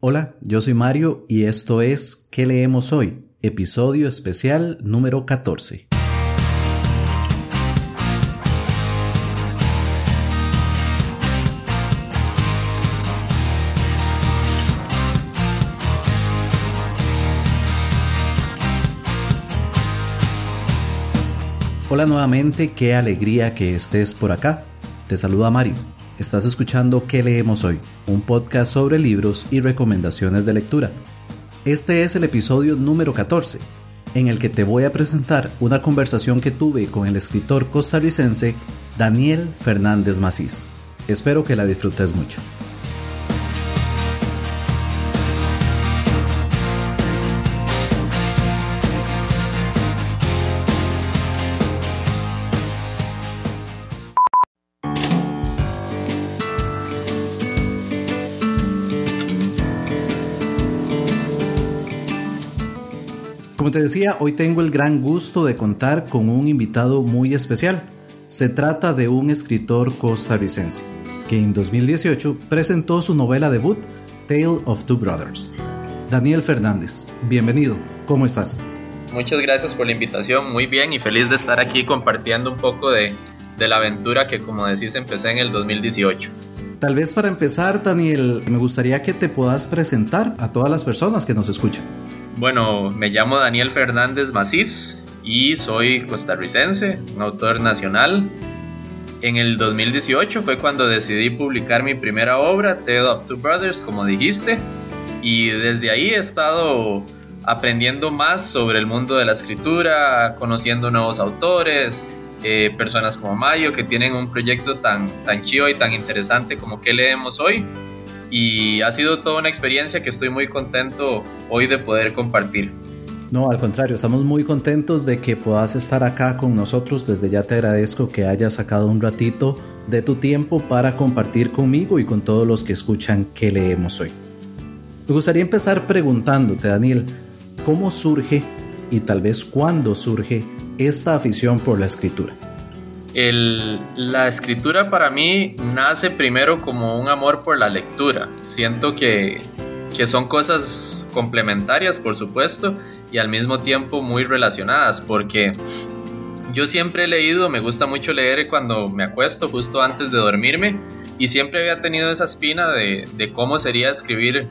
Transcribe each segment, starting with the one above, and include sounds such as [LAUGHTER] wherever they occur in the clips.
Hola, yo soy Mario y esto es ¿Qué leemos hoy? Episodio especial número 14. Hola nuevamente, qué alegría que estés por acá. Te saluda Mario. Estás escuchando ¿Qué leemos hoy? Un podcast sobre libros y recomendaciones de lectura. Este es el episodio número 14, en el que te voy a presentar una conversación que tuve con el escritor costarricense Daniel Fernández Macís. Espero que la disfrutes mucho. Te decía, hoy tengo el gran gusto de contar con un invitado muy especial. Se trata de un escritor costarricense que en 2018 presentó su novela debut, Tale of Two Brothers. Daniel Fernández, bienvenido, ¿cómo estás? Muchas gracias por la invitación, muy bien y feliz de estar aquí compartiendo un poco de, de la aventura que como decís empecé en el 2018. Tal vez para empezar, Daniel, me gustaría que te puedas presentar a todas las personas que nos escuchan. Bueno, me llamo Daniel Fernández Macís y soy costarricense, un autor nacional. En el 2018 fue cuando decidí publicar mi primera obra, Tale of Two Brothers, como dijiste, y desde ahí he estado aprendiendo más sobre el mundo de la escritura, conociendo nuevos autores, eh, personas como Mayo que tienen un proyecto tan, tan chido y tan interesante como que leemos hoy y ha sido toda una experiencia que estoy muy contento hoy de poder compartir. No, al contrario, estamos muy contentos de que puedas estar acá con nosotros. Desde ya te agradezco que hayas sacado un ratito de tu tiempo para compartir conmigo y con todos los que escuchan qué leemos hoy. Me gustaría empezar preguntándote, Daniel, ¿cómo surge y tal vez cuándo surge esta afición por la escritura? La escritura para mí nace primero como un amor por la lectura. Siento que, que son cosas complementarias, por supuesto, y al mismo tiempo muy relacionadas, porque yo siempre he leído, me gusta mucho leer cuando me acuesto, justo antes de dormirme, y siempre había tenido esa espina de, de cómo sería escribir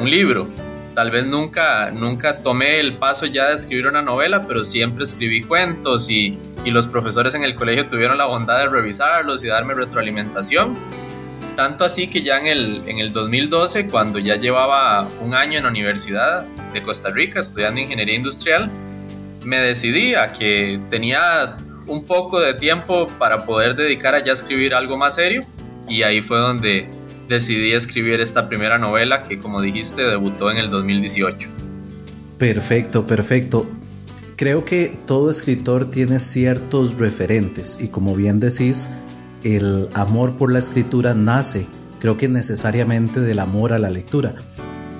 un libro. Tal vez nunca, nunca tomé el paso ya de escribir una novela, pero siempre escribí cuentos y, y los profesores en el colegio tuvieron la bondad de revisarlos y darme retroalimentación. Tanto así que ya en el, en el 2012, cuando ya llevaba un año en la Universidad de Costa Rica estudiando ingeniería industrial, me decidí a que tenía un poco de tiempo para poder dedicar a ya escribir algo más serio y ahí fue donde decidí escribir esta primera novela que, como dijiste, debutó en el 2018. Perfecto, perfecto. Creo que todo escritor tiene ciertos referentes y como bien decís, el amor por la escritura nace, creo que necesariamente del amor a la lectura.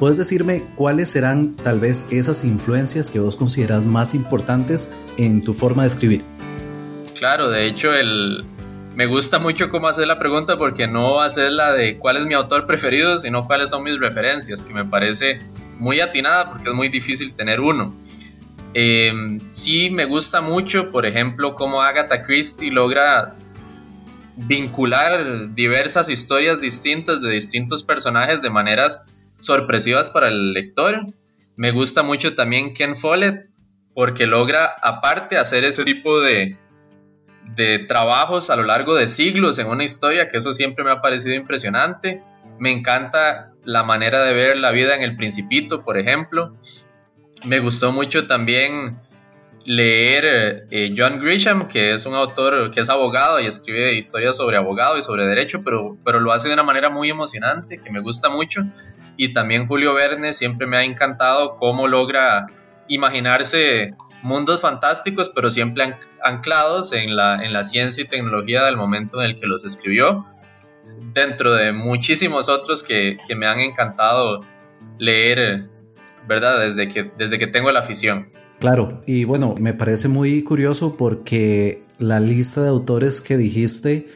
¿Puedes decirme cuáles serán tal vez esas influencias que vos consideras más importantes en tu forma de escribir? Claro, de hecho el, me gusta mucho cómo hacer la pregunta porque no hacer la de cuál es mi autor preferido, sino cuáles son mis referencias, que me parece muy atinada porque es muy difícil tener uno. Eh, sí me gusta mucho, por ejemplo, cómo Agatha Christie logra vincular diversas historias distintas de distintos personajes de maneras sorpresivas para el lector. Me gusta mucho también Ken Follett porque logra aparte hacer ese tipo de, de trabajos a lo largo de siglos en una historia, que eso siempre me ha parecido impresionante. Me encanta la manera de ver la vida en el principito, por ejemplo. Me gustó mucho también leer eh, John Grisham, que es un autor que es abogado y escribe historias sobre abogado y sobre derecho, pero, pero lo hace de una manera muy emocionante, que me gusta mucho. Y también Julio Verne siempre me ha encantado cómo logra imaginarse mundos fantásticos, pero siempre anclados en la, en la ciencia y tecnología del momento en el que los escribió, dentro de muchísimos otros que, que me han encantado leer, ¿verdad? Desde que, desde que tengo la afición. Claro, y bueno, me parece muy curioso porque la lista de autores que dijiste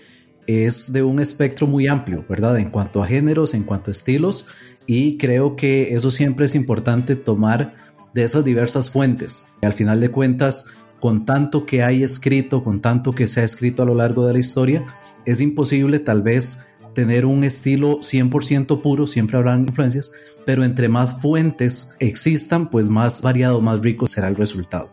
es de un espectro muy amplio, ¿verdad? En cuanto a géneros, en cuanto a estilos, y creo que eso siempre es importante tomar de esas diversas fuentes. Al final de cuentas, con tanto que hay escrito, con tanto que se ha escrito a lo largo de la historia, es imposible tal vez tener un estilo 100% puro, siempre habrán influencias, pero entre más fuentes existan, pues más variado, más rico será el resultado.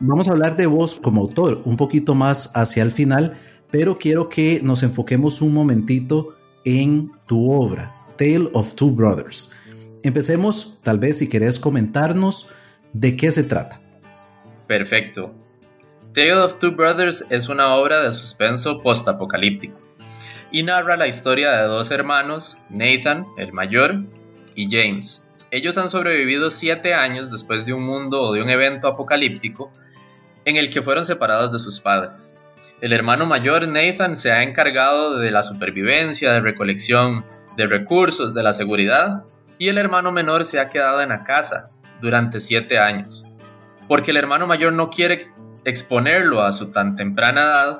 Vamos a hablar de vos como autor un poquito más hacia el final, pero quiero que nos enfoquemos un momentito en tu obra, Tale of Two Brothers. Empecemos, tal vez si querés comentarnos de qué se trata. Perfecto. Tale of Two Brothers es una obra de suspenso postapocalíptico y narra la historia de dos hermanos, Nathan, el mayor, y James. Ellos han sobrevivido siete años después de un mundo o de un evento apocalíptico en el que fueron separados de sus padres. El hermano mayor, Nathan, se ha encargado de la supervivencia, de recolección de recursos, de la seguridad, y el hermano menor se ha quedado en la casa durante siete años, porque el hermano mayor no quiere exponerlo a su tan temprana edad,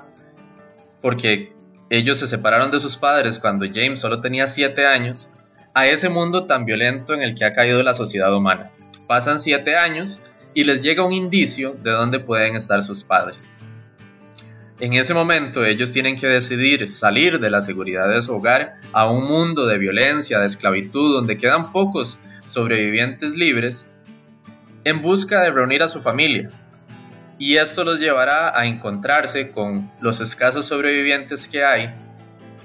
porque ellos se separaron de sus padres cuando James solo tenía siete años, a ese mundo tan violento en el que ha caído la sociedad humana. Pasan siete años y les llega un indicio de dónde pueden estar sus padres. En ese momento ellos tienen que decidir salir de la seguridad de su hogar a un mundo de violencia, de esclavitud, donde quedan pocos sobrevivientes libres, en busca de reunir a su familia. Y esto los llevará a encontrarse con los escasos sobrevivientes que hay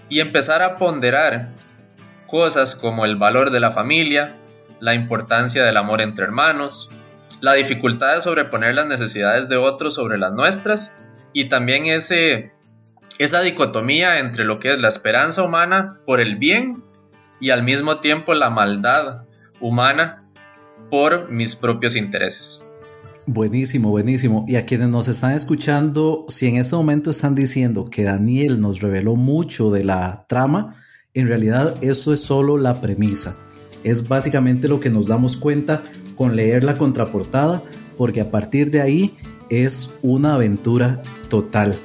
y empezar a ponderar cosas como el valor de la familia, la importancia del amor entre hermanos, la dificultad de sobreponer las necesidades de otros sobre las nuestras y también ese, esa dicotomía entre lo que es la esperanza humana por el bien y al mismo tiempo la maldad humana por mis propios intereses. Buenísimo, buenísimo. Y a quienes nos están escuchando, si en este momento están diciendo que Daniel nos reveló mucho de la trama, en realidad esto es solo la premisa. Es básicamente lo que nos damos cuenta con leer la contraportada, porque a partir de ahí es una aventura total.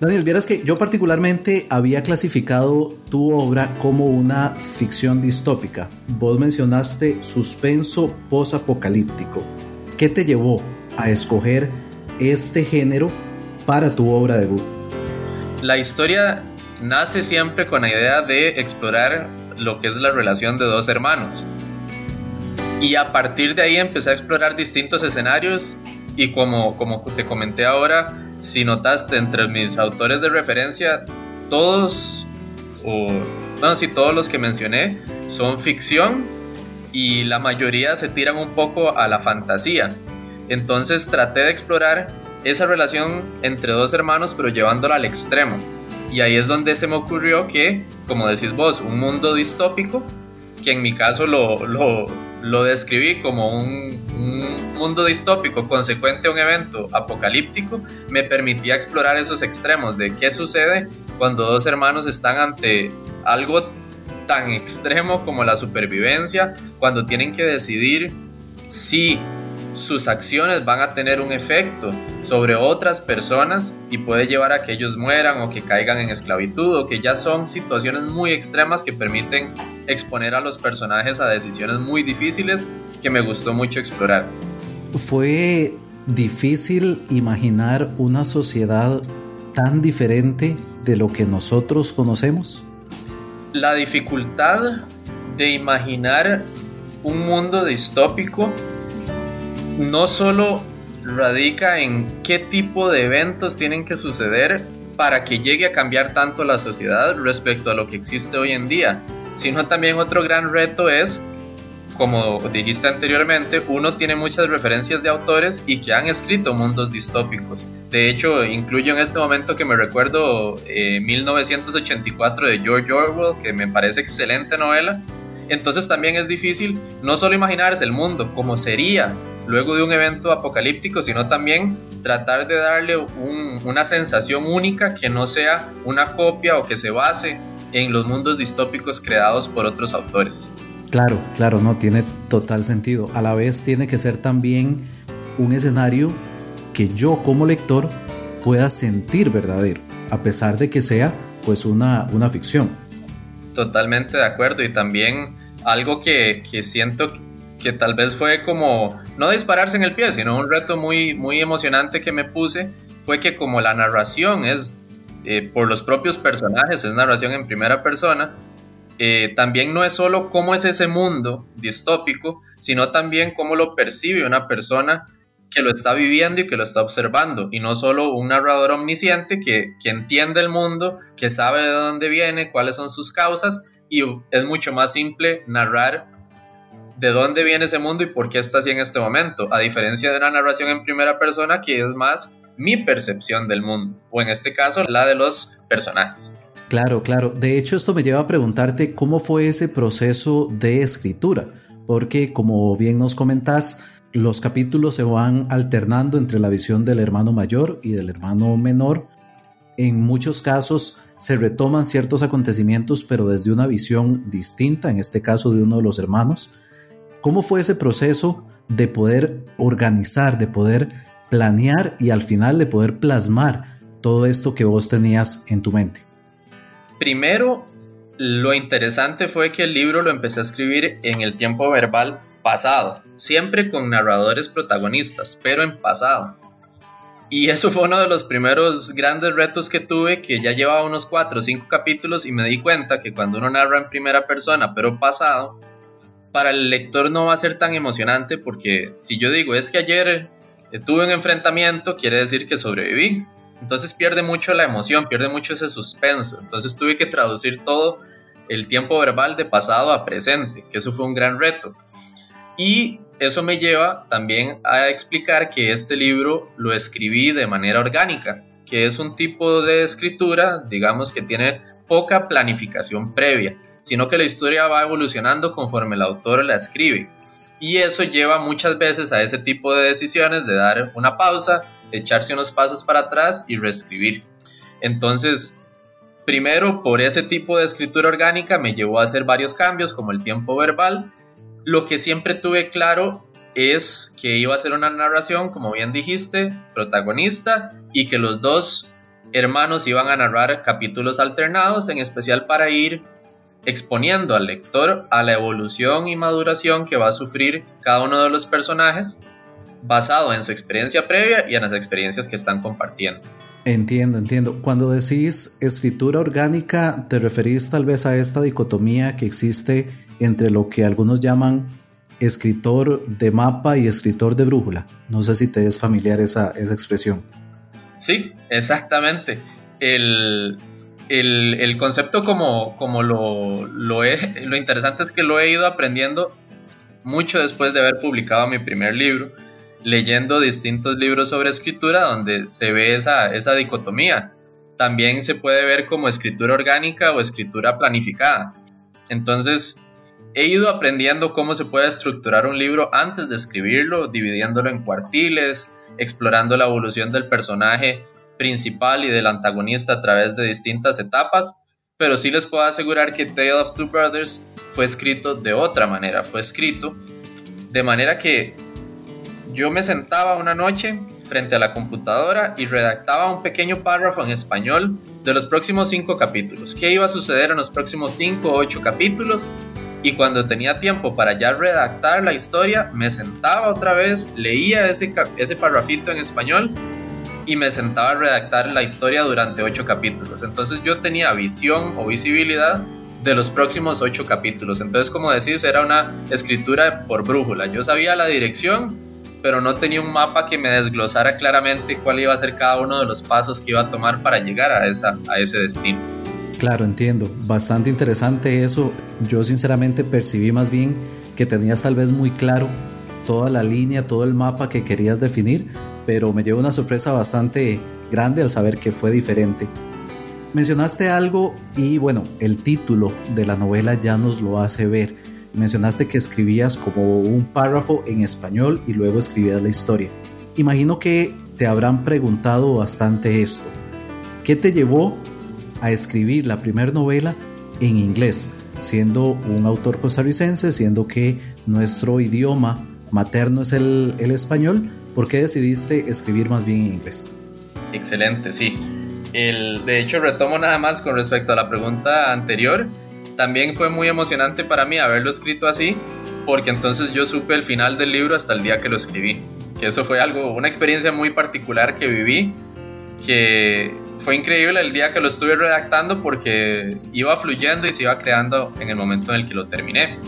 Daniel, vieras que yo particularmente había clasificado tu obra como una ficción distópica. Vos mencionaste suspenso posapocalíptico. ¿Qué te llevó a escoger este género para tu obra debut? La historia nace siempre con la idea de explorar lo que es la relación de dos hermanos. Y a partir de ahí empecé a explorar distintos escenarios y como, como te comenté ahora, si notaste entre mis autores de referencia, todos, o no, si todos los que mencioné son ficción y la mayoría se tiran un poco a la fantasía. Entonces traté de explorar esa relación entre dos hermanos, pero llevándola al extremo. Y ahí es donde se me ocurrió que, como decís vos, un mundo distópico, que en mi caso lo, lo, lo describí como un, mundo distópico consecuente a un evento apocalíptico, me permitía explorar esos extremos de qué sucede cuando dos hermanos están ante algo tan extremo como la supervivencia, cuando tienen que decidir si sus acciones van a tener un efecto sobre otras personas y puede llevar a que ellos mueran o que caigan en esclavitud o que ya son situaciones muy extremas que permiten exponer a los personajes a decisiones muy difíciles que me gustó mucho explorar. Fue difícil imaginar una sociedad tan diferente de lo que nosotros conocemos. La dificultad de imaginar un mundo distópico no solo radica en qué tipo de eventos tienen que suceder para que llegue a cambiar tanto la sociedad respecto a lo que existe hoy en día, sino también otro gran reto es, como dijiste anteriormente, uno tiene muchas referencias de autores y que han escrito mundos distópicos. De hecho, incluyo en este momento que me recuerdo 1984 eh, de George Orwell, que me parece excelente novela. Entonces también es difícil no solo imaginarse el mundo como sería luego de un evento apocalíptico, sino también tratar de darle una sensación única que no sea una copia o que se base en los mundos distópicos creados por otros autores. Claro, claro, no, tiene total sentido. A la vez tiene que ser también un escenario que yo como lector pueda sentir verdadero. a pesar de que sea pues una, una ficción. Totalmente de acuerdo y también algo que, que siento que tal vez fue como no dispararse en el pie, sino un reto muy, muy emocionante que me puse fue que como la narración es eh, por los propios personajes, es narración en primera persona, eh, también no es solo cómo es ese mundo distópico, sino también cómo lo percibe una persona que lo está viviendo y que lo está observando, y no solo un narrador omnisciente que, que entiende el mundo, que sabe de dónde viene, cuáles son sus causas, y es mucho más simple narrar de dónde viene ese mundo y por qué está así en este momento, a diferencia de la narración en primera persona que es más mi percepción del mundo, o en este caso la de los personajes. Claro, claro. De hecho, esto me lleva a preguntarte cómo fue ese proceso de escritura, porque como bien nos comentás, los capítulos se van alternando entre la visión del hermano mayor y del hermano menor. En muchos casos se retoman ciertos acontecimientos, pero desde una visión distinta, en este caso de uno de los hermanos. ¿Cómo fue ese proceso de poder organizar, de poder planear y al final de poder plasmar todo esto que vos tenías en tu mente? Primero, lo interesante fue que el libro lo empecé a escribir en el tiempo verbal pasado, siempre con narradores protagonistas, pero en pasado. Y eso fue uno de los primeros grandes retos que tuve, que ya llevaba unos 4 o 5 capítulos y me di cuenta que cuando uno narra en primera persona, pero pasado, para el lector no va a ser tan emocionante porque si yo digo es que ayer tuve un enfrentamiento, quiere decir que sobreviví. Entonces pierde mucho la emoción, pierde mucho ese suspenso. Entonces tuve que traducir todo el tiempo verbal de pasado a presente, que eso fue un gran reto. Y eso me lleva también a explicar que este libro lo escribí de manera orgánica, que es un tipo de escritura, digamos, que tiene poca planificación previa, sino que la historia va evolucionando conforme el autor la escribe. Y eso lleva muchas veces a ese tipo de decisiones de dar una pausa, echarse unos pasos para atrás y reescribir. Entonces, primero por ese tipo de escritura orgánica me llevó a hacer varios cambios como el tiempo verbal. Lo que siempre tuve claro es que iba a ser una narración, como bien dijiste, protagonista y que los dos hermanos iban a narrar capítulos alternados, en especial para ir exponiendo al lector a la evolución y maduración que va a sufrir cada uno de los personajes basado en su experiencia previa y en las experiencias que están compartiendo. Entiendo, entiendo. Cuando decís escritura orgánica, te referís tal vez a esta dicotomía que existe entre lo que algunos llaman escritor de mapa y escritor de brújula. No sé si te es familiar esa, esa expresión. Sí, exactamente. El, el, concepto como, como lo, lo, lo interesante es que lo he ido aprendiendo mucho después de haber publicado mi primer libro, leyendo distintos libros sobre escritura donde se ve esa, esa dicotomía. También se puede ver como escritura orgánica o escritura planificada. Entonces, he ido aprendiendo cómo se puede estructurar un libro antes de escribirlo, dividiéndolo en cuartiles, explorando la evolución del personaje principal y del antagonista a través de distintas etapas, pero sí les puedo asegurar que Tale of Two Brothers fue escrito de otra manera, fue escrito de manera que yo me sentaba una noche frente a la computadora y redactaba un pequeño párrafo en español de los próximos cinco capítulos, qué iba a suceder en los próximos cinco o ocho capítulos y cuando tenía tiempo para ya redactar la historia, me sentaba otra vez, leía ese, ese parrafito en español y me sentaba a redactar la historia durante ocho capítulos. Entonces yo tenía visión o visibilidad de los próximos ocho capítulos. Entonces, como decís, era una escritura por brújula. Yo sabía la dirección, pero no tenía un mapa que me desglosara claramente cuál iba a ser cada uno de los pasos que iba a tomar para llegar a, esa, a ese destino. Claro, entiendo. Bastante interesante eso. Yo sinceramente percibí más bien que tenías tal vez muy claro toda la línea, todo el mapa que querías definir, pero me llevó una sorpresa bastante grande al saber que fue diferente. Mencionaste algo y bueno, el título de la novela ya nos lo hace ver. Mencionaste que escribías como un párrafo en español y luego escribías la historia. Imagino que te habrán preguntado bastante esto. ¿Qué te llevó a escribir la primera novela en inglés, siendo un autor costarricense, siendo que nuestro idioma materno es el, el español? ¿Por qué decidiste escribir más bien en inglés? Excelente, sí. el, de hecho, retomo nada más con respecto a la pregunta anterior. También fue muy emocionante para mí haberlo escrito así, porque entonces yo supe el final del libro hasta el día que lo escribí. Que eso fue algo, una experiencia muy particular que viví, que fue increíble el día que lo estuve redactando porque iba fluyendo y se iba creando en el momento en el que lo terminé.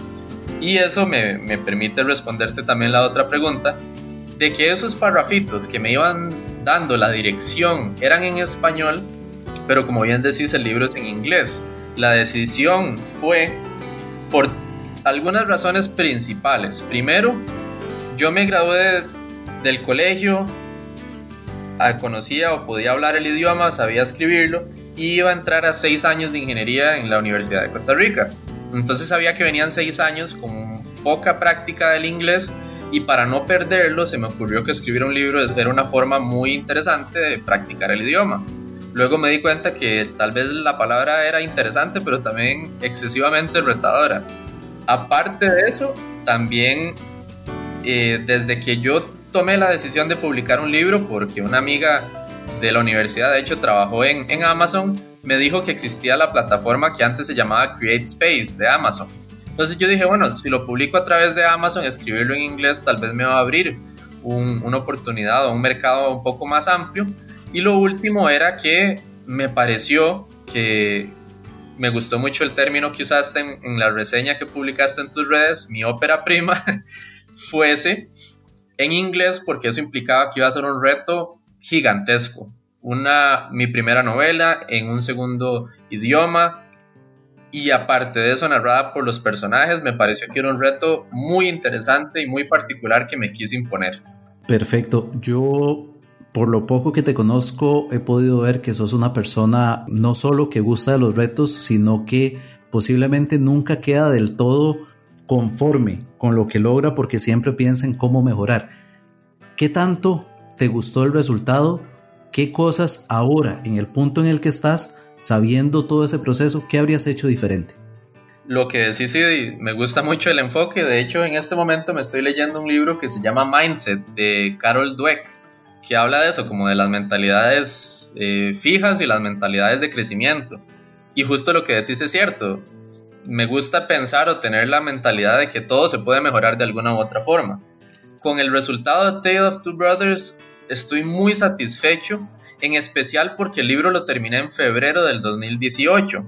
Y eso me, permite responderte también la otra pregunta, de que esos parrafitos que me iban dando la dirección eran en español, pero como bien decís, el libro es en inglés. La decisión fue por algunas razones principales. Primero, yo me gradué del colegio, ah, conocía o podía hablar el idioma, sabía escribirlo y iba a entrar a seis años de ingeniería en la Universidad de Costa Rica. Entonces sabía que venían seis años con poca práctica del inglés y para no perderlo se me ocurrió que escribir un libro era una forma muy interesante de practicar el idioma. Luego me di cuenta que tal vez la palabra era interesante, pero también excesivamente retadora. Aparte de eso, también eh, desde que yo tomé la decisión de publicar un libro, porque una amiga de la universidad, de hecho, trabajó en, en Amazon, me dijo que existía la plataforma que antes se llamaba Create Space de Amazon entonces yo dije, bueno, si lo publico a través de Amazon, escribirlo en inglés tal vez me va a abrir una oportunidad o un mercado un poco más amplio. Y lo último era que me pareció que me gustó mucho el término que usaste en, la reseña que publicaste en tus redes, mi ópera prima, [LAUGHS] fuese en inglés porque eso implicaba que iba a ser un reto gigantesco. Una, mi primera novela en un segundo idioma, y aparte de eso narrada por los personajes, me pareció que era un reto muy interesante y muy particular que me quise imponer. Perfecto, yo por lo poco que te conozco he podido ver que sos una persona no solo que gusta de los retos, sino que posiblemente nunca queda del todo conforme con lo que logra porque siempre piensa en cómo mejorar. ¿Qué tanto te gustó el resultado? ¿Qué cosas ahora, en el punto en el que estás, sabiendo todo ese proceso, ¿qué habrías hecho diferente? Lo que sí, sí, me gusta mucho el enfoque. De hecho, en este momento me estoy leyendo un libro que se llama Mindset de Carol Dweck, que habla de eso, como de las mentalidades eh, fijas y las mentalidades de crecimiento. Y justo lo que decís es cierto. Me gusta pensar o tener la mentalidad de que todo se puede mejorar de alguna u otra forma. Con el resultado de Tale of Two Brothers estoy muy satisfecho en especial porque el libro lo terminé en febrero del 2018.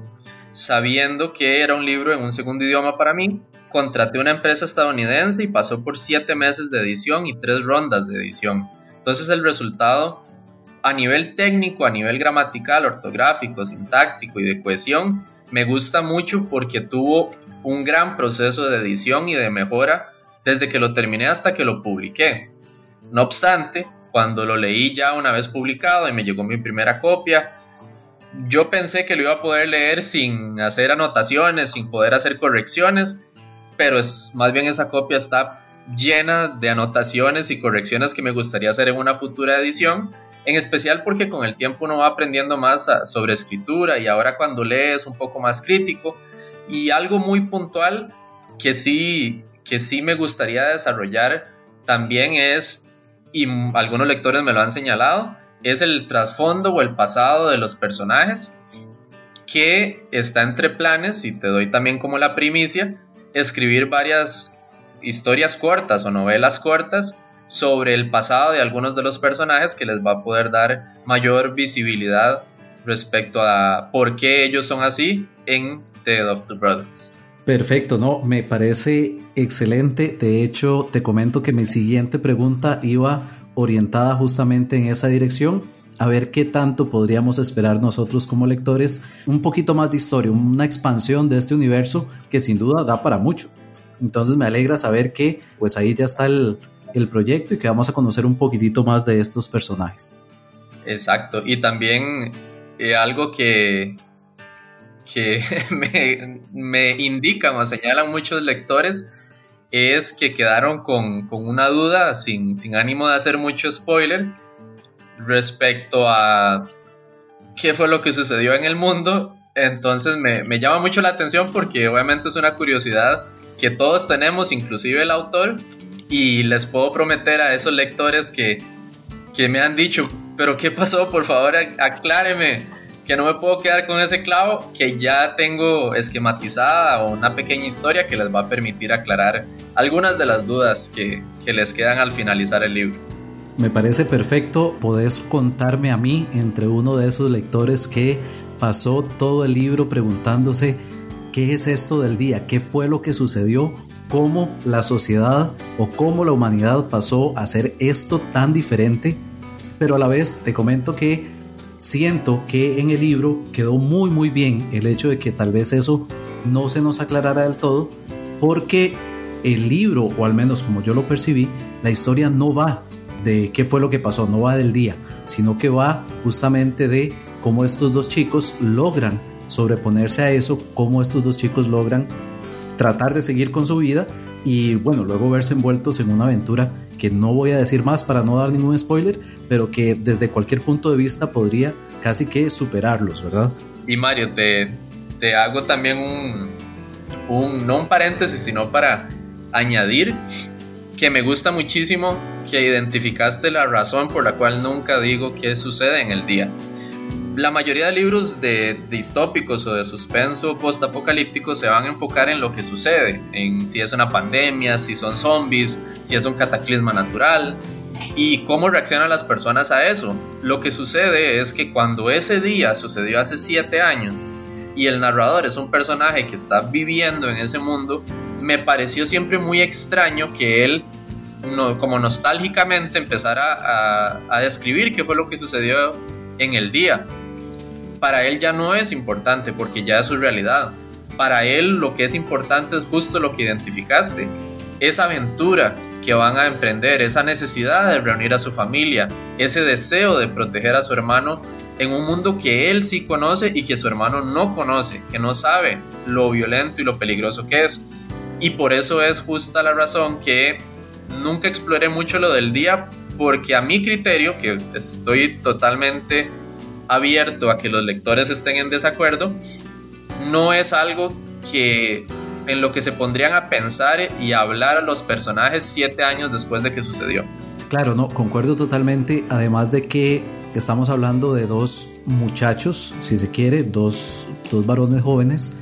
Sabiendo que era un libro en un segundo idioma para mí, contraté una empresa estadounidense y pasó por siete meses de edición y tres rondas de edición. Entonces el resultado a nivel técnico, a nivel gramatical, ortográfico, sintáctico y de cohesión, me gusta mucho porque tuvo un gran proceso de edición y de mejora desde que lo terminé hasta que lo publiqué. No obstante, cuando lo leí ya una vez publicado y me llegó mi primera copia, yo pensé que lo iba a poder leer sin hacer anotaciones, sin poder hacer correcciones, pero es, más bien esa copia está llena de anotaciones y correcciones que me gustaría hacer en una futura edición, en especial porque con el tiempo uno va aprendiendo más sobre escritura y ahora cuando lee es un poco más crítico. Y algo muy puntual que sí que sí me gustaría desarrollar también es y algunos lectores me lo han señalado, es el trasfondo o el pasado de los personajes que está entre planes, y te doy también como la primicia, escribir varias historias cortas o novelas cortas sobre el pasado de algunos de los personajes que les va a poder dar mayor visibilidad respecto a por qué ellos son así en The of the Brothers. Perfecto, no, me parece excelente. De hecho, te comento que mi siguiente pregunta iba orientada justamente en esa dirección, a ver qué tanto podríamos esperar nosotros como lectores, un poquito más de historia, una expansión de este universo que sin duda da para mucho. Entonces me alegra saber que pues ahí ya está el, proyecto y que vamos a conocer un poquitito más de estos personajes. Exacto, y también eh, algo que, que [LAUGHS] me, me, indican o señalan muchos lectores es que quedaron con, una duda, sin, ánimo de hacer mucho spoiler, respecto a qué fue lo que sucedió en el mundo. Entonces me, me llama mucho la atención porque obviamente es una curiosidad que todos tenemos, inclusive el autor, y les puedo prometer a esos lectores que, que me han dicho, pero ¿qué pasó? Por favor, acláreme, que no me puedo quedar con ese clavo, que ya tengo esquematizada o una pequeña historia que les va a permitir aclarar algunas de las dudas que, que les quedan al finalizar el libro. Me parece perfecto, podés contarme a mí entre uno de esos lectores que pasó todo el libro preguntándose qué es esto del día, qué fue lo que sucedió, cómo la sociedad o cómo la humanidad pasó a hacer esto tan diferente pero a la vez te comento que siento que en el libro quedó muy muy bien el hecho de que tal vez eso no se nos aclarara del todo, porque el libro, o al menos como yo lo percibí, la historia no va de qué fue lo que pasó, no va del día, sino que va justamente de cómo estos dos chicos logran sobreponerse a eso, cómo estos dos chicos logran tratar de seguir con su vida y bueno, luego verse envueltos en una aventura que no voy a decir más para no dar ningún spoiler, pero que desde cualquier punto de vista podría casi que superarlos, ¿verdad? Y Mario, te, te hago también un, un, no un paréntesis, sino para añadir que me gusta muchísimo que identificaste la razón por la cual nunca digo qué sucede en el día la mayoría de libros de, distópicos o de suspenso postapocalíptico se van a enfocar en lo que sucede, en si es una pandemia, si son zombies, si es un cataclisma natural y cómo reaccionan las personas a eso. Lo que sucede es que cuando ese día sucedió hace siete años y el narrador es un personaje que está viviendo en ese mundo, me pareció siempre muy extraño que él no, como nostálgicamente empezara a, a describir qué fue lo que sucedió en el día para él ya no es importante porque ya es su realidad. Para él lo que es importante es justo lo que identificaste, esa aventura que van a emprender, esa necesidad de reunir a su familia, ese deseo de proteger a su hermano en un mundo que él sí conoce y que su hermano no conoce, que no sabe lo violento y lo peligroso que es. Y por eso es justa la razón que nunca exploré mucho lo del día, porque a mi criterio, que estoy totalmente abierto a que los lectores estén en desacuerdo, no es algo que en lo que se pondrían a pensar y hablar a los personajes siete años después de que sucedió. Claro, no, concuerdo totalmente, además de que estamos hablando de dos muchachos, si se quiere, dos, dos varones jóvenes,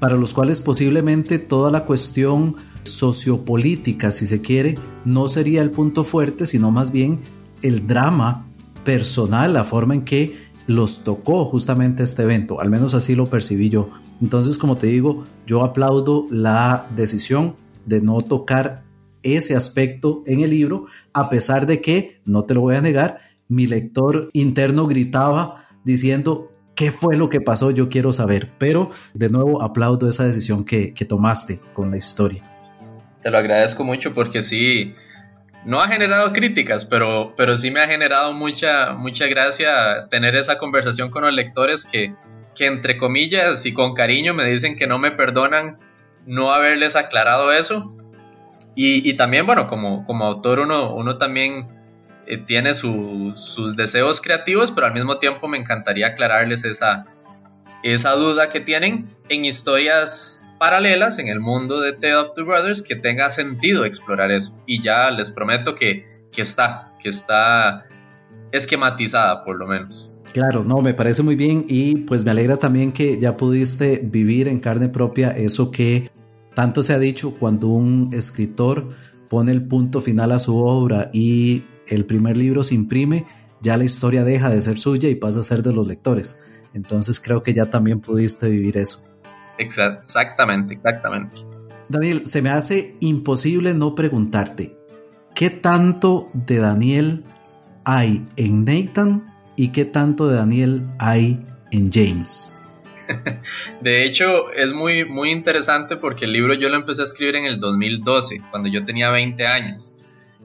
para los cuales posiblemente toda la cuestión sociopolítica, si se quiere, no sería el punto fuerte, sino más bien el drama personal, la forma en que los tocó justamente este evento, al menos así lo percibí yo. Entonces, como te digo, yo aplaudo la decisión de no tocar ese aspecto en el libro, a pesar de que, no te lo voy a negar, mi lector interno gritaba diciendo, ¿qué fue lo que pasó? Yo quiero saber. Pero, de nuevo, aplaudo esa decisión que, que tomaste con la historia. Te lo agradezco mucho porque sí, no ha generado críticas, pero, pero sí me ha generado mucha, mucha gracia tener esa conversación con los lectores que, que entre comillas y con cariño me dicen que no me perdonan no haberles aclarado eso. Y, también, bueno, como, como autor uno, uno también eh, tiene sus deseos creativos, pero al mismo tiempo me encantaría aclararles esa, esa duda que tienen en historias paralelas en el mundo de Tale of Two Brothers que tenga sentido explorar eso. Y ya les prometo que, que está, que está esquematizada por lo menos. Claro, no, me parece muy bien y pues me alegra también que ya pudiste vivir en carne propia eso que tanto se ha dicho cuando un escritor pone el punto final a su obra y el primer libro se imprime, ya la historia deja de ser suya y pasa a ser de los lectores. Entonces creo que ya también pudiste vivir eso. Exactamente, exactamente. Daniel, se me hace imposible no preguntarte, ¿qué tanto de Daniel hay en Nathan y qué tanto de Daniel hay en James? [LAUGHS] De hecho, es muy, muy interesante porque el libro yo lo empecé a escribir en el 2012, cuando yo tenía 20 años,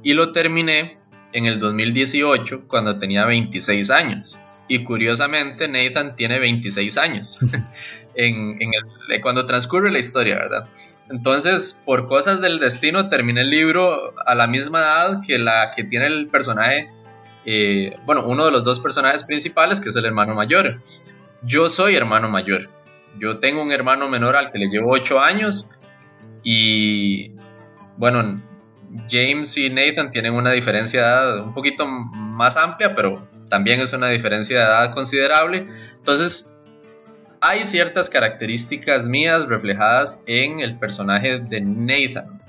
y lo terminé en el 2018, cuando tenía 26 años. Y curiosamente, Nathan tiene 26 años. [LAUGHS] en, el, cuando transcurre la historia, ¿verdad? Entonces, por cosas del destino, terminé el libro a la misma edad que la que tiene el personaje, eh, bueno, uno de los dos personajes principales, que es el hermano mayor. Yo soy hermano mayor. Yo tengo un hermano menor al que le llevo 8 años y, bueno, James y Nathan tienen una diferencia de edad un poquito más amplia, pero también es una diferencia de edad considerable. Entonces, hay ciertas características mías reflejadas en el personaje de Nathan.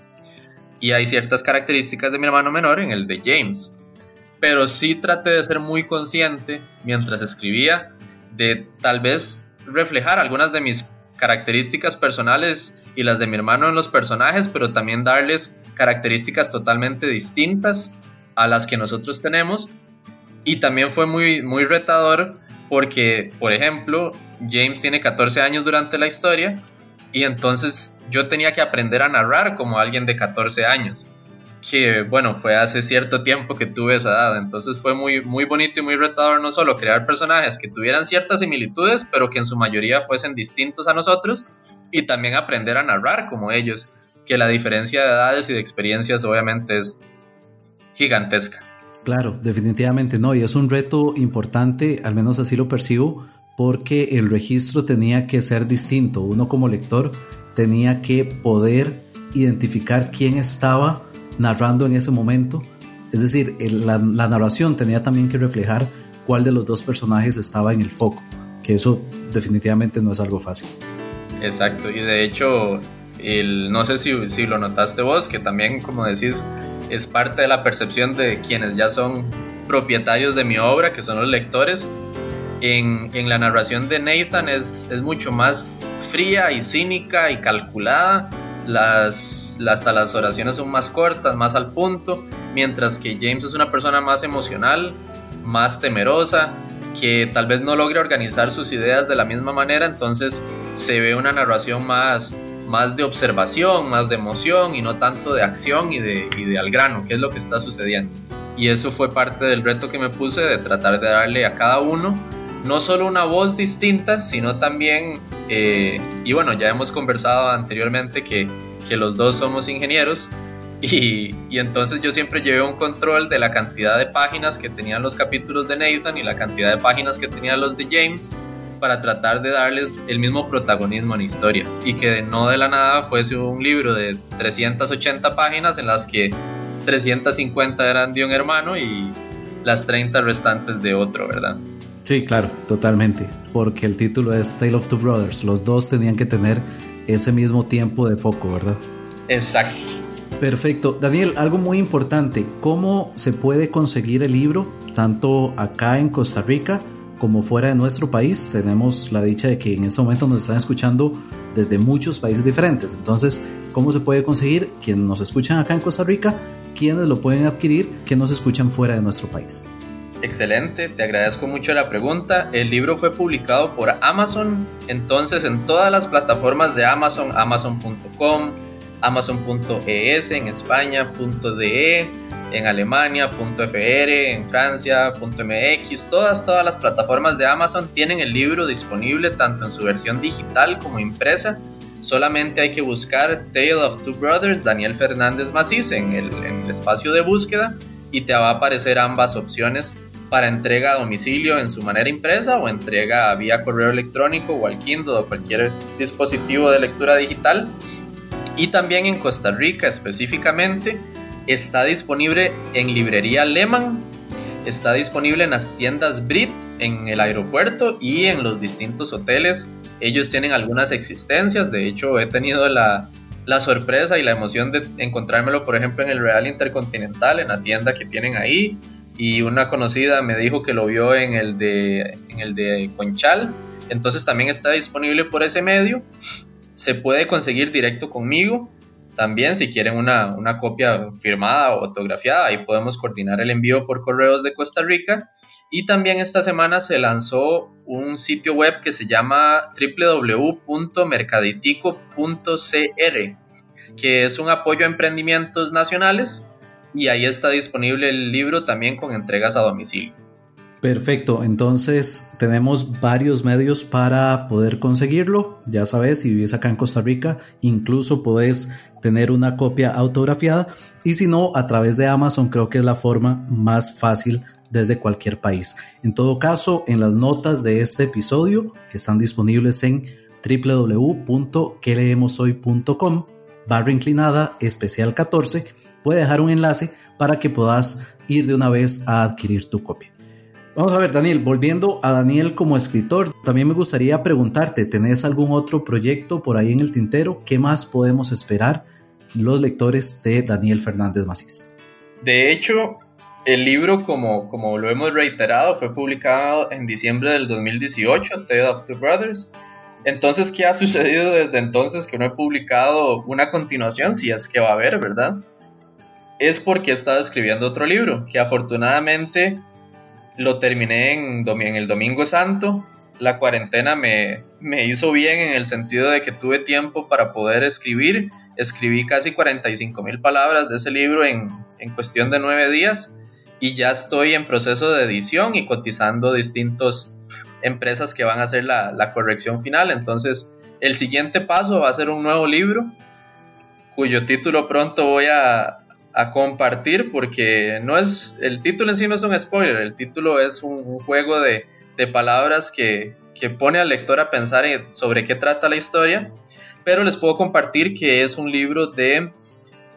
Y hay ciertas características de mi hermano menor en el de James. Pero sí traté de ser muy consciente mientras escribía de tal vez reflejar algunas de mis características personales y las de mi hermano en los personajes, pero también darles características totalmente distintas a las que nosotros tenemos. Y también fue muy, muy retador porque, por ejemplo, James tiene 14 años durante la historia y entonces yo tenía que aprender a narrar como alguien de 14 años. Que bueno, fue hace cierto tiempo que tuve esa edad, entonces fue muy, muy bonito y muy retador no solo crear personajes que tuvieran ciertas similitudes, pero que en su mayoría fuesen distintos a nosotros, y también aprender a narrar como ellos, que la diferencia de edades y de experiencias obviamente es gigantesca. Claro, definitivamente no, y es un reto importante, al menos así lo percibo, porque el registro tenía que ser distinto. Uno como lector tenía que poder identificar quién estaba narrando en ese momento. Es decir, la, narración tenía también que reflejar cuál de los dos personajes estaba en el foco, que eso definitivamente no es algo fácil. Exacto, y de hecho, no sé si lo notaste vos, que también, como decís, es parte de la percepción de quienes ya son propietarios de mi obra, que son los lectores. En, en la narración de Nathan es, es, mucho más fría y cínica y calculada. Las, hasta las oraciones son más cortas, más al punto, mientras que James es una persona más emocional, más temerosa, que tal vez no logre organizar sus ideas de la misma manera, entonces se ve una narración más, más de observación, más de emoción y no tanto de acción y de, al grano, qué es lo que está sucediendo. Y eso fue parte del reto que me puse de tratar de darle a cada uno no solo una voz distinta, sino también, eh, y bueno, ya hemos conversado anteriormente que, que los dos somos ingenieros, y, y, entonces yo siempre llevé un control de la cantidad de páginas que tenían los capítulos de Nathan y la cantidad de páginas que tenían los de James para tratar de darles el mismo protagonismo en historia y que no de la nada fuese un libro de 380 páginas en las que 350 eran de un hermano y las 30 restantes de otro, ¿verdad? Sí, claro, totalmente, porque el título es Tale of Two Brothers, los dos tenían que tener ese mismo tiempo de foco, ¿verdad? Exacto. Perfecto. Daniel, algo muy importante, ¿cómo se puede conseguir el libro tanto acá en Costa Rica como fuera de nuestro país. Tenemos la dicha de que en este momento nos están escuchando desde muchos países diferentes. Entonces, ¿cómo se puede conseguir? Quienes nos escuchan acá en Costa Rica, quienes lo pueden adquirir, que nos escuchan fuera de nuestro país. Excelente, te agradezco mucho la pregunta. El libro fue publicado por Amazon, entonces en todas las plataformas de Amazon, amazon.com, amazon.es en España, .de, en Alemania, .fr, en Francia, .mx, todas, todas las plataformas de Amazon tienen el libro disponible tanto en su versión digital como impresa. Solamente hay que buscar Tale of Two Brothers Daniel Fernández Macís en el, en el espacio de búsqueda y te va a aparecer ambas opciones para entrega a domicilio en su manera impresa o entrega vía correo electrónico o al Kindle o cualquier dispositivo de lectura digital. Y también en Costa Rica específicamente Está disponible en librería Lehman, está disponible en las tiendas Brit, en el aeropuerto y en los distintos hoteles. Ellos tienen algunas existencias, de hecho he tenido la, sorpresa y la emoción de encontrármelo, por ejemplo, en el Real Intercontinental, en la tienda que tienen ahí. Y una conocida me dijo que lo vio en el de, en el de Conchal. Entonces también está disponible por ese medio. Se puede conseguir directo conmigo. También si quieren una, copia firmada o autografiada, ahí podemos coordinar el envío por correos de Costa Rica. Y también esta semana se lanzó un sitio web que se llama www.mercaditico.cr, que es un apoyo a emprendimientos nacionales y ahí está disponible el libro también con entregas a domicilio. Perfecto, entonces tenemos varios medios para poder conseguirlo. Ya sabes, si vives acá en Costa Rica, incluso puedes tener una copia autografiada y si no, a través de Amazon creo que es la forma más fácil desde cualquier país. En todo caso, en las notas de este episodio que están disponibles en www.queleemoshoy.com barra inclinada especial 14, puede dejar un enlace para que puedas ir de una vez a adquirir tu copia. Vamos a ver, Daniel, volviendo a Daniel como escritor, también me gustaría preguntarte, ¿tenés algún otro proyecto por ahí en el tintero? ¿Qué más podemos esperar los lectores de Daniel Fernández Macís? De hecho, el libro, como, como lo hemos reiterado, fue publicado en diciembre del 2018, Tale of Two Brothers. Entonces, ¿qué ha sucedido desde entonces que no he publicado una continuación? Si es que va a haber, ¿verdad? Es porque he estado escribiendo otro libro, que afortunadamente lo terminé en, el Domingo Santo. La cuarentena me, me hizo bien en el sentido de que tuve tiempo para poder escribir. Escribí casi 45 mil palabras de ese libro en, en cuestión de nueve días y ya estoy en proceso de edición y cotizando distintas empresas que van a hacer la, la, corrección final. Entonces, el siguiente paso va a ser un nuevo libro cuyo título pronto voy a, a compartir porque no es el título en sí no es un spoiler, el título es un, juego de, de palabras que, que, pone al lector a pensar sobre qué trata la historia, pero les puedo compartir que es un libro de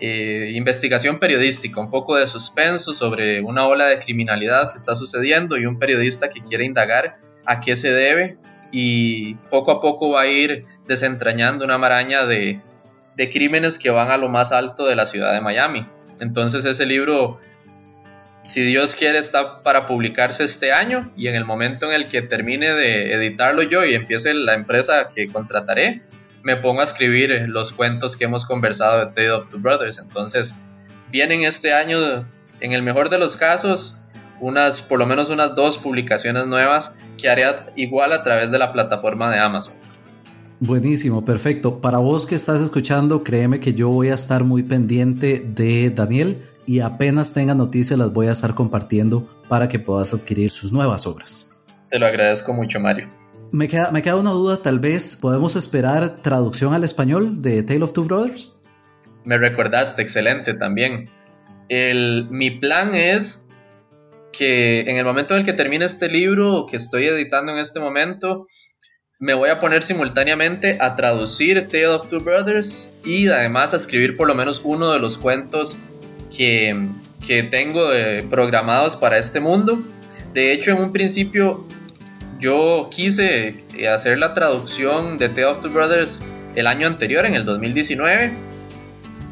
eh, investigación periodística, un poco de suspenso sobre una ola de criminalidad que está sucediendo y un periodista que quiere indagar a qué se debe y poco a poco va a ir desentrañando una maraña de, de crímenes que van a lo más alto de la ciudad de Miami. Entonces ese libro, si Dios quiere, está para publicarse este año y en el momento en el que termine de editarlo yo y empiece la empresa que contrataré, me pongo a escribir los cuentos que hemos conversado de Tale of Two Brothers. Entonces vienen este año, en el mejor de los casos, unas, por lo menos unas dos publicaciones nuevas que haré igual a través de la plataforma de Amazon. Buenísimo, perfecto. Para vos que estás escuchando, créeme que yo voy a estar muy pendiente de Daniel y apenas tenga noticias las voy a estar compartiendo para que puedas adquirir sus nuevas obras. Te lo agradezco mucho, Mario. Me queda, me queda una duda, tal vez podemos esperar traducción al español de Tale of Two Brothers. Me recordaste, excelente también. El, mi plan es que en el momento en el que termine este libro que estoy editando en este momento, me voy a poner simultáneamente a traducir Tale of Two Brothers y además a escribir por lo menos uno de los cuentos que, que tengo eh, programados para este mundo. De hecho, en un principio yo quise eh, hacer la traducción de Tale of Two Brothers el año anterior, en el 2019.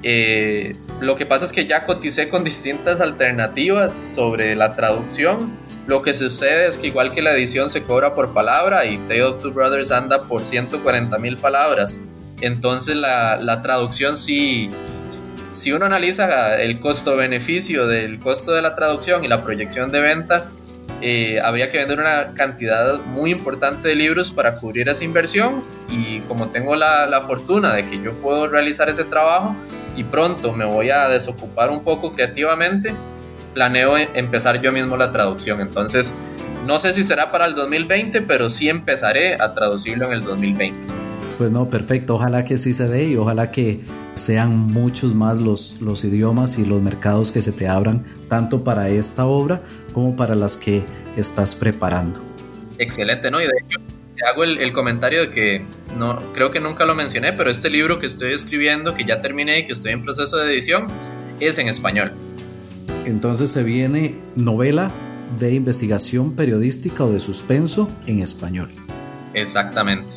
Eh, lo que pasa es que ya coticé con distintas alternativas sobre la traducción lo que sucede es que igual que la edición se cobra por palabra y Tale of Two Brothers anda por 140 mil palabras. Entonces la, la traducción sí, si uno analiza el costo-beneficio del costo de la traducción y la proyección de venta, eh, habría que vender una cantidad muy importante de libros para cubrir esa inversión y como tengo la, la, fortuna de que yo puedo realizar ese trabajo y pronto me voy a desocupar un poco creativamente, planeo e-, empezar yo mismo la traducción. Entonces, no sé si será para el 2020, pero sí empezaré a traducirlo en el 2020. Pues no, perfecto. Ojalá que sí se dé y ojalá que sean muchos más los, los idiomas y los mercados que se te abran, tanto para esta obra como para las que estás preparando. Excelente, ¿no? Y de hecho, te hago el, el, comentario de que no, creo que nunca lo mencioné, pero este libro que estoy escribiendo, que ya terminé y que estoy en proceso de edición, es en español. Entonces se viene novela de investigación periodística o de suspenso en español. Exactamente.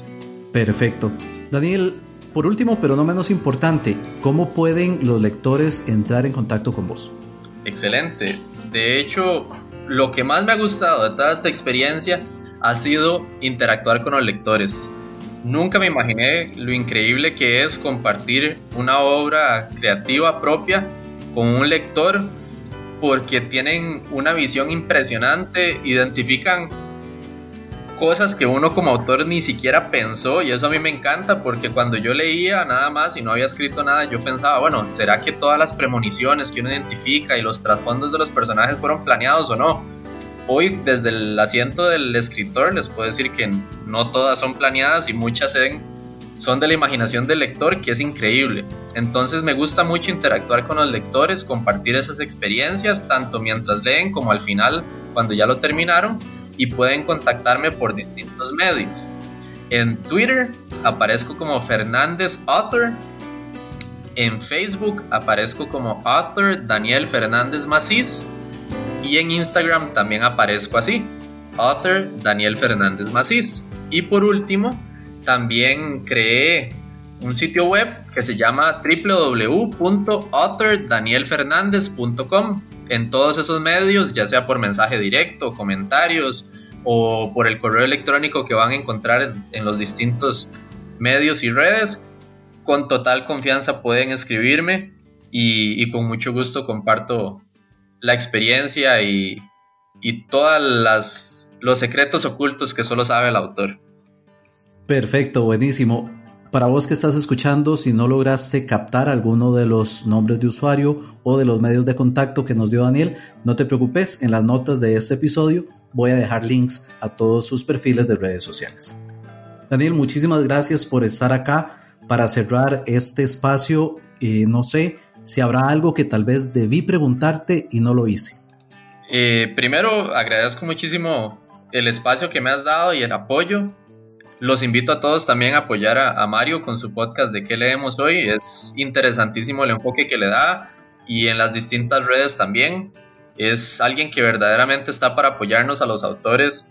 Perfecto. Daniel, por último, pero no menos importante, ¿cómo pueden los lectores entrar en contacto con vos? Excelente. De hecho, lo que más me ha gustado de toda esta experiencia ha sido interactuar con los lectores. Nunca me imaginé lo increíble que es compartir una obra creativa propia con un lector porque tienen una visión impresionante, identifican cosas que uno como autor ni siquiera pensó y eso a mí me encanta porque cuando yo leía nada más y no había escrito nada yo pensaba, bueno, ¿será que todas las premoniciones que uno identifica y los trasfondos de los personajes fueron planeados o no? Hoy desde el asiento del escritor les puedo decir que no todas son planeadas y muchas son de la imaginación del lector que es increíble. Entonces me gusta mucho interactuar con los lectores, compartir esas experiencias, tanto mientras leen como al final, cuando ya lo terminaron, y pueden contactarme por distintos medios. En Twitter aparezco como Fernández Author. En Facebook aparezco como Author Daniel Fernández Macís. Y en Instagram también aparezco así, author Daniel Fernández Macís. Y por último, también creé un sitio web que se llama www.authordanielfernandez.com. En todos esos medios, ya sea por mensaje directo, comentarios o por el correo electrónico que van a encontrar en, los distintos medios y redes, con total confianza pueden escribirme y, con mucho gusto comparto la experiencia y, y todos los secretos ocultos que solo sabe el autor. Perfecto, buenísimo. Para vos que estás escuchando, si no lograste captar alguno de los nombres de usuario o de los medios de contacto que nos dio Daniel, no te preocupes, en las notas de este episodio voy a dejar links a todos sus perfiles de redes sociales. Daniel, muchísimas gracias por estar acá para cerrar este espacio. Eh, no sé si habrá algo que tal vez debí preguntarte y no lo hice. Eh, primero, agradezco muchísimo el espacio que me has dado y el apoyo. Los invito a todos también a apoyar a, Mario con su podcast de qué leemos hoy. Es interesantísimo el enfoque que le da y en las distintas redes también. Es alguien que verdaderamente está para apoyarnos a los autores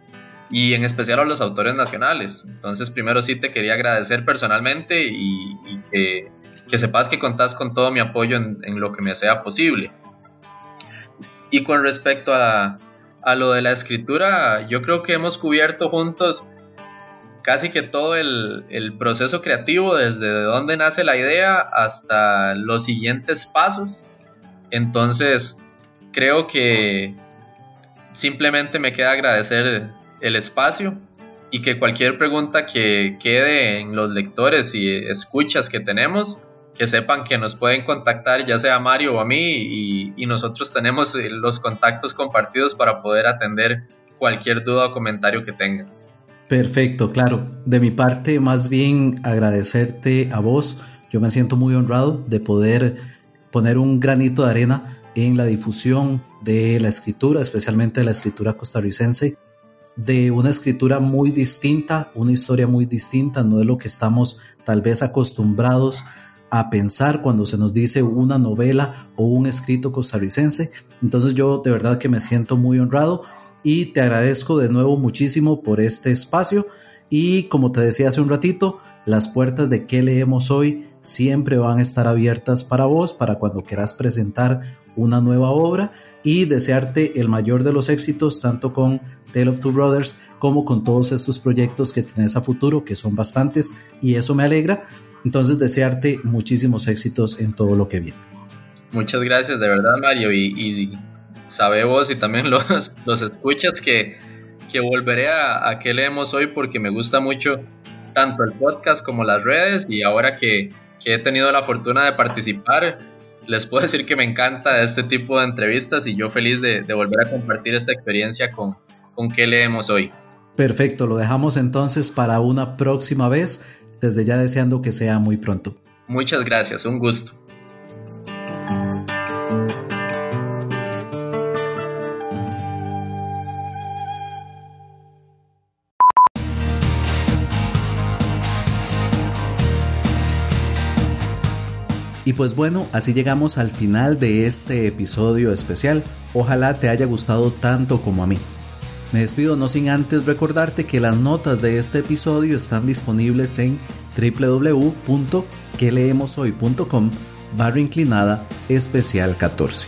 y en especial a los autores nacionales. Entonces, primero sí te quería agradecer personalmente y, que, sepas que contás con todo mi apoyo en, lo que me sea posible. Y con respecto a, lo de la escritura, yo creo que hemos cubierto juntos casi que todo el, proceso creativo, desde dónde nace la idea hasta los siguientes pasos. Entonces, creo que simplemente me queda agradecer el espacio y que cualquier pregunta que quede en los lectores y escuchas que tenemos, que sepan que nos pueden contactar ya sea Mario o a mí y, y nosotros tenemos los contactos compartidos para poder atender cualquier duda o comentario que tengan. Perfecto, claro. De mi parte, más bien agradecerte a vos. Yo me siento muy honrado de poder poner un granito de arena en la difusión de la escritura, especialmente de la escritura costarricense, de una escritura muy distinta, una historia muy distinta, no es lo que estamos tal vez acostumbrados a pensar cuando se nos dice una novela o un escrito costarricense. Entonces yo de verdad que me siento muy honrado y te agradezco de nuevo muchísimo por este espacio y como te decía hace un ratito, las puertas de qué leemos hoy siempre van a estar abiertas para vos, para cuando quieras presentar una nueva obra y desearte el mayor de los éxitos tanto con Tale of Two Brothers como con todos estos proyectos que tienes a futuro, que son bastantes y eso me alegra. Entonces desearte muchísimos éxitos en todo lo que viene. Muchas gracias de verdad Mario y sabemos y también [LAUGHS] los, los escuchas que, que volveré a, a que leemos hoy porque me gusta mucho tanto el podcast como las redes y ahora que, que, he tenido la fortuna de participar, les puedo decir que me encanta este tipo de entrevistas y yo feliz de, de volver a compartir esta experiencia con, con qué leemos hoy. Perfecto, lo dejamos entonces para una próxima vez, desde ya deseando que sea muy pronto. Muchas gracias, un gusto. Y pues bueno, así llegamos al final de este episodio especial. Ojalá te haya gustado tanto como a mí. Me despido no sin antes recordarte que las notas de este episodio están disponibles en www.queleemoshoy.com barra inclinada especial 14.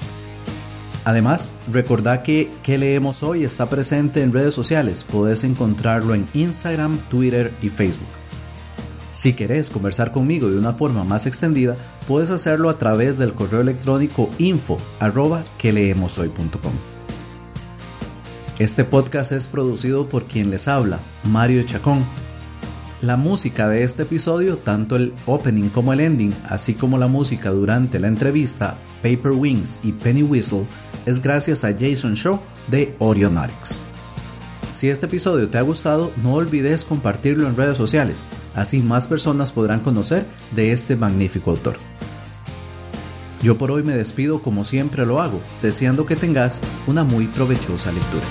Además, recordá que Que Leemos Hoy está presente en redes sociales. Puedes encontrarlo en Instagram, Twitter y Facebook. Si querés conversar conmigo de una forma más extendida, puedes hacerlo a través del correo electrónico info arroba Este podcast es producido por quien les habla, Mario Chacón. La música de este episodio, tanto el opening como el ending, así como la música durante la entrevista Paper Wings y Penny Whistle, es gracias a Jason Shaw de Orionatics. Si este episodio te ha gustado, no olvides compartirlo en redes sociales, así más personas podrán conocer de este magnífico autor. Yo por hoy me despido como siempre lo hago, deseando que tengas una muy provechosa lectura.